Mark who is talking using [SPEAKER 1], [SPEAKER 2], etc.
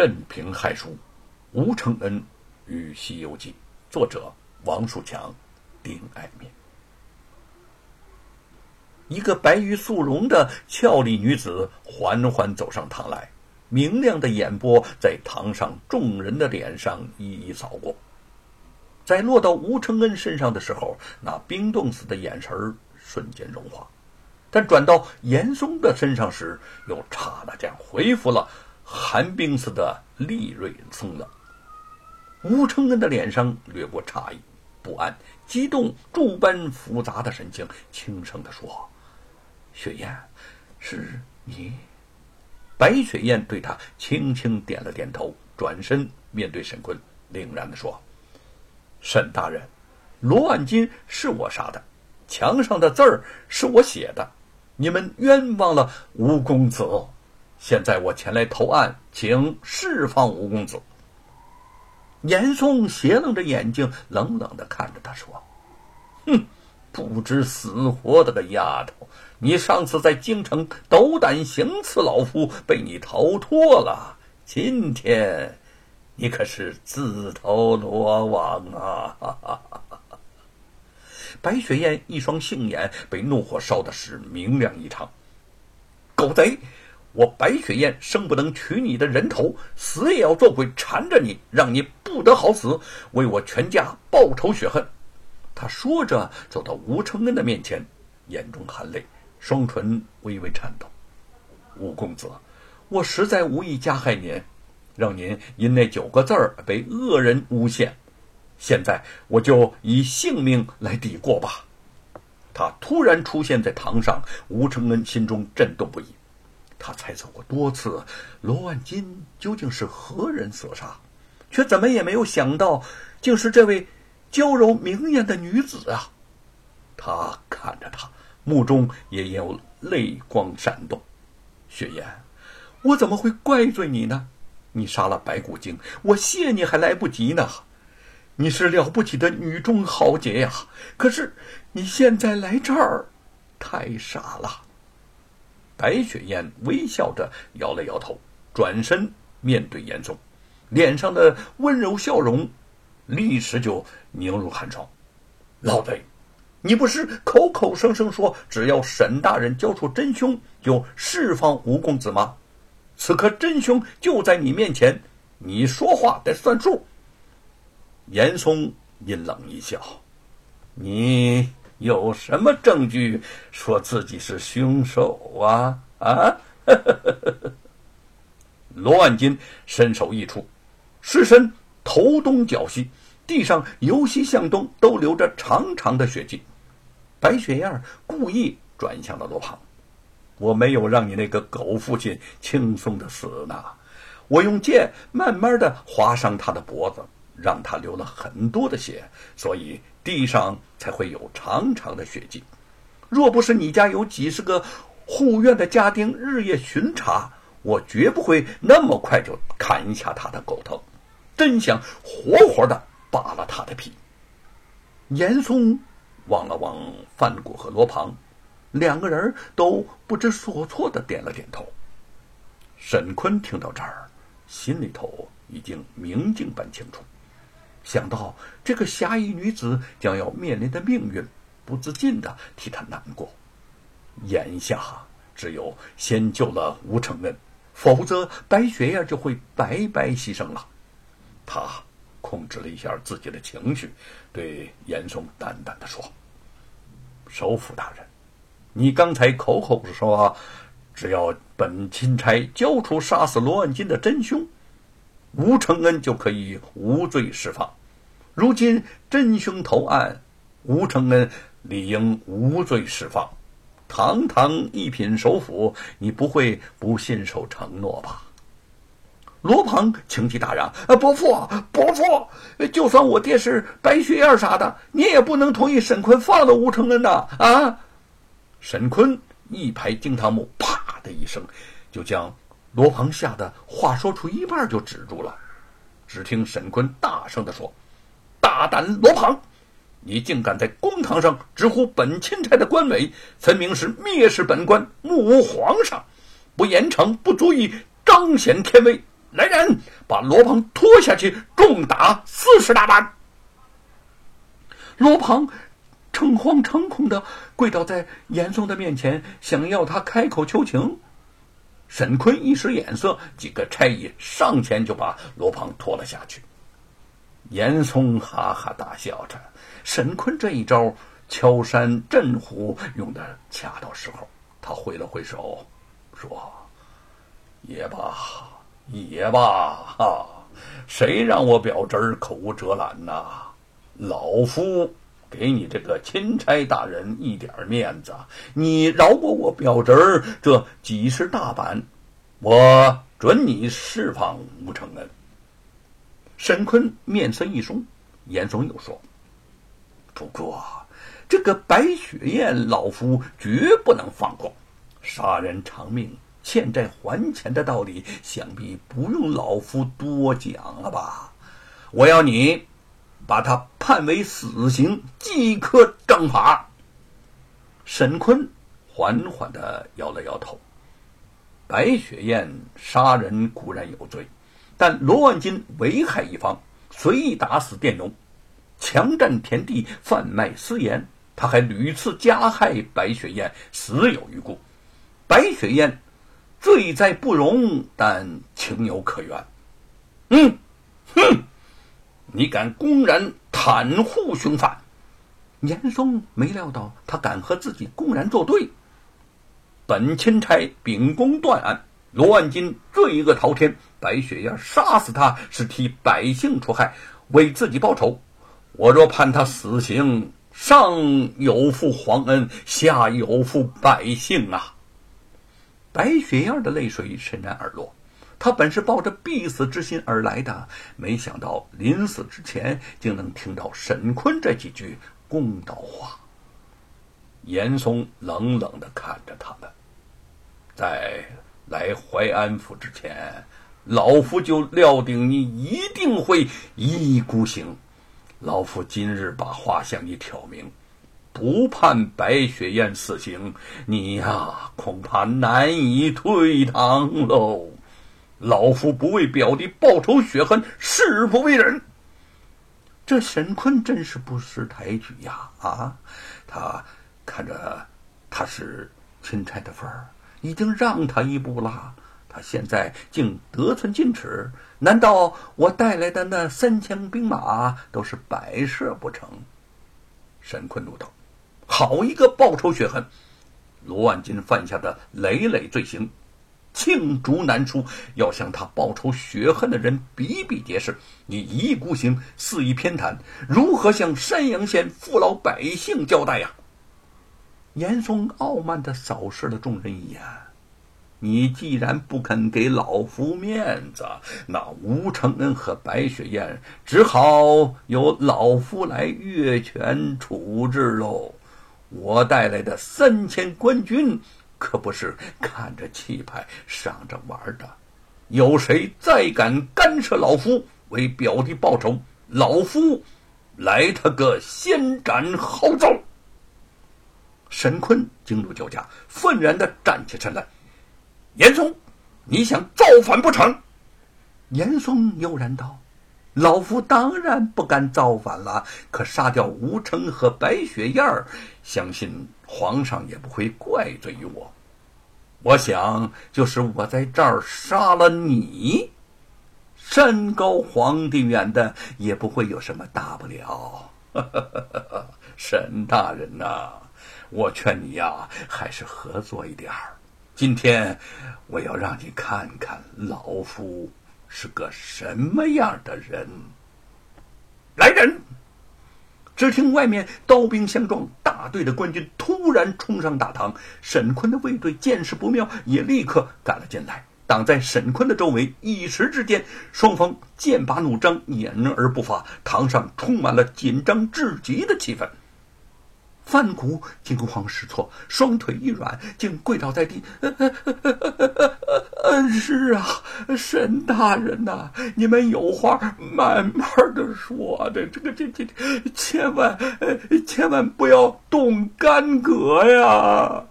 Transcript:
[SPEAKER 1] 镇平害书，吴承恩与《西游记》，作者王树强、丁爱民。一个白玉素容的俏丽女子缓缓走上堂来，明亮的眼波在堂上众人的脸上一一扫过，在落到吴承恩身上的时候，那冰冻死的眼神瞬间融化，但转到严嵩的身上时，又刹那间恢复了。寒冰似的利锐松冷，吴承恩的脸上掠过诧异、不安、激动诸般复杂的神情，轻声地说：“雪雁，是你？”白雪雁对他轻轻点了点头，转身面对沈坤，凛然地说：“沈大人，罗万金是我杀的，墙上的字儿是我写的，你们冤枉了吴公子。”现在我前来投案，请释放吴公子。严嵩斜楞着眼睛，冷冷的看着他说：“哼，不知死活的个丫头！你上次在京城斗胆行刺老夫，被你逃脱了。今天，你可是自投罗网啊！”白雪燕一双杏眼被怒火烧的是明亮异常，狗贼！我白雪燕生不能取你的人头，死也要做鬼缠着你，让你不得好死，为我全家报仇雪恨。他说着，走到吴承恩的面前，眼中含泪，双唇微微颤抖。吴公子，我实在无意加害您，让您因那九个字儿被恶人诬陷。现在我就以性命来抵过吧。他突然出现在堂上，吴承恩心中震动不已。他猜测过多次，罗万金究竟是何人所杀，却怎么也没有想到，竟是这位娇柔明艳的女子啊！他看着她，目中也有泪光闪动。雪雁，我怎么会怪罪你呢？你杀了白骨精，我谢你还来不及呢。你是了不起的女中豪杰呀！可是你现在来这儿，太傻了。白雪燕微笑着摇了摇头，转身面对严嵩，脸上的温柔笑容立时就凝如寒霜。老贼，你不是口口声声说只要沈大人交出真凶就释放吴公子吗？此刻真凶就在你面前，你说话得算数。严嵩阴冷一笑：“你。”有什么证据说自己是凶手啊？啊！罗万金身首异处，尸身头东脚西，地上由西向东都留着长长的血迹。白雪燕故意转向了罗胖：“我没有让你那个狗父亲轻松的死呢，我用剑慢慢的划伤他的脖子。”让他流了很多的血，所以地上才会有长长的血迹。若不是你家有几十个护院的家丁日夜巡查，我绝不会那么快就砍下他的狗头，真想活活的扒了他的皮。严嵩望了望范谷和罗庞，两个人都不知所措的点了点头。沈坤听到这儿，心里头已经明镜般清楚。想到这个侠义女子将要面临的命运，不自禁的替她难过。眼下只有先救了吴承恩，否则白雪呀就会白白牺牲了。他控制了一下自己的情绪，对严嵩淡淡的说：“首府大人，你刚才口口说，只要本钦差交出杀死罗万金的真凶。”吴承恩就可以无罪释放，如今真凶投案，吴承恩理应无罪释放。堂堂一品首辅，你不会不信守承诺吧？罗庞情急大嚷：“啊，伯父，伯父，就算我爹是白血燕啥的，你也不能同意沈坤放了吴承恩呐！”啊！沈坤一拍惊堂木，啪的一声，就将。罗鹏吓得话说出一半就止住了，只听沈坤大声地说：“大胆罗鹏，你竟敢在公堂上直呼本钦差的官位，分明是蔑视本官，目无皇上，不严惩不足以彰显天威。来人，把罗鹏拖下去，重打四十大板。罗鹏诚惶诚恐的跪倒在严嵩的面前，想要他开口求情。沈坤一使眼色，几个差役上前就把罗胖拖了下去。严嵩哈哈大笑着，沈坤这一招敲山震虎用的恰到时候。他挥了挥手，说：“也罢，也罢，哈，谁让我表侄口无遮拦呐？老夫给你这个钦差大人一点面子，你饶过我表侄儿这几十大板，我准你释放吴承恩。”沈坤面色一松，严嵩又说：“不过。”这个白雪燕，老夫绝不能放过。杀人偿命、欠债还钱的道理，想必不用老夫多讲了吧？我要你把他判为死刑，即刻正法。沈坤缓缓的摇了摇头。白雪燕杀人固然有罪，但罗万金为害一方，随意打死佃农，强占田地，贩卖私盐。他还屡次加害白雪燕，死有余辜。白雪燕罪在不容，但情有可原。嗯，哼，你敢公然袒护凶犯？严嵩没料到他敢和自己公然作对。本钦差秉公断案，罗万金罪恶滔天，白雪燕杀死他是替百姓除害，为自己报仇。我若判他死刑。上有负皇恩，下有负百姓啊！白雪燕的泪水潸然而落。他本是抱着必死之心而来的，没想到临死之前竟能听到沈坤这几句公道话。严嵩冷冷的看着他们，在来淮安府之前，老夫就料定你一定会一意孤行。老夫今日把话向你挑明，不判白雪燕死刑，你呀恐怕难以退堂喽。老夫不为表弟报仇雪恨，誓不为人。这沈坤真是不识抬举呀！啊，他看着他是钦差的份儿，已经让他一步了。他现在竟得寸进尺，难道我带来的那三千兵马都是摆设不成？沈坤怒道：“好一个报仇雪恨！罗万金犯下的累累罪行，罄竹难书，要向他报仇雪恨的人比比皆是。你一意孤行，肆意偏袒，如何向山阳县父老百姓交代呀？”严嵩傲慢的扫视了众人一眼。你既然不肯给老夫面子，那吴承恩和白雪燕只好由老夫来越权处置喽。我带来的三千官军可不是看着气派赏着玩的，有谁再敢干涉老夫为表弟报仇，老夫来他个先斩后奏！沈坤惊入酒家，愤然的站起身来。严嵩，你想造反不成？严嵩悠然道：“老夫当然不敢造反了。可杀掉吴成和白雪燕儿，相信皇上也不会怪罪于我。我想，就是我在这儿杀了你，山高皇帝远的，也不会有什么大不了。沈大人呐，我劝你呀，还是合作一点儿。”今天，我要让你看看老夫是个什么样的人。来人！只听外面刀兵相撞，大队的官军突然冲上大堂。沈坤的卫队见势不妙，也立刻赶了进来，挡在沈坤的周围。一时之间，双方剑拔弩张，掩而不发，堂上充满了紧张至极的气氛。范谷惊慌失措，双腿一软，竟跪倒在地。恩师啊，沈大人呐，你们有话慢慢的说，的这个这这，千万千万不要动干戈呀！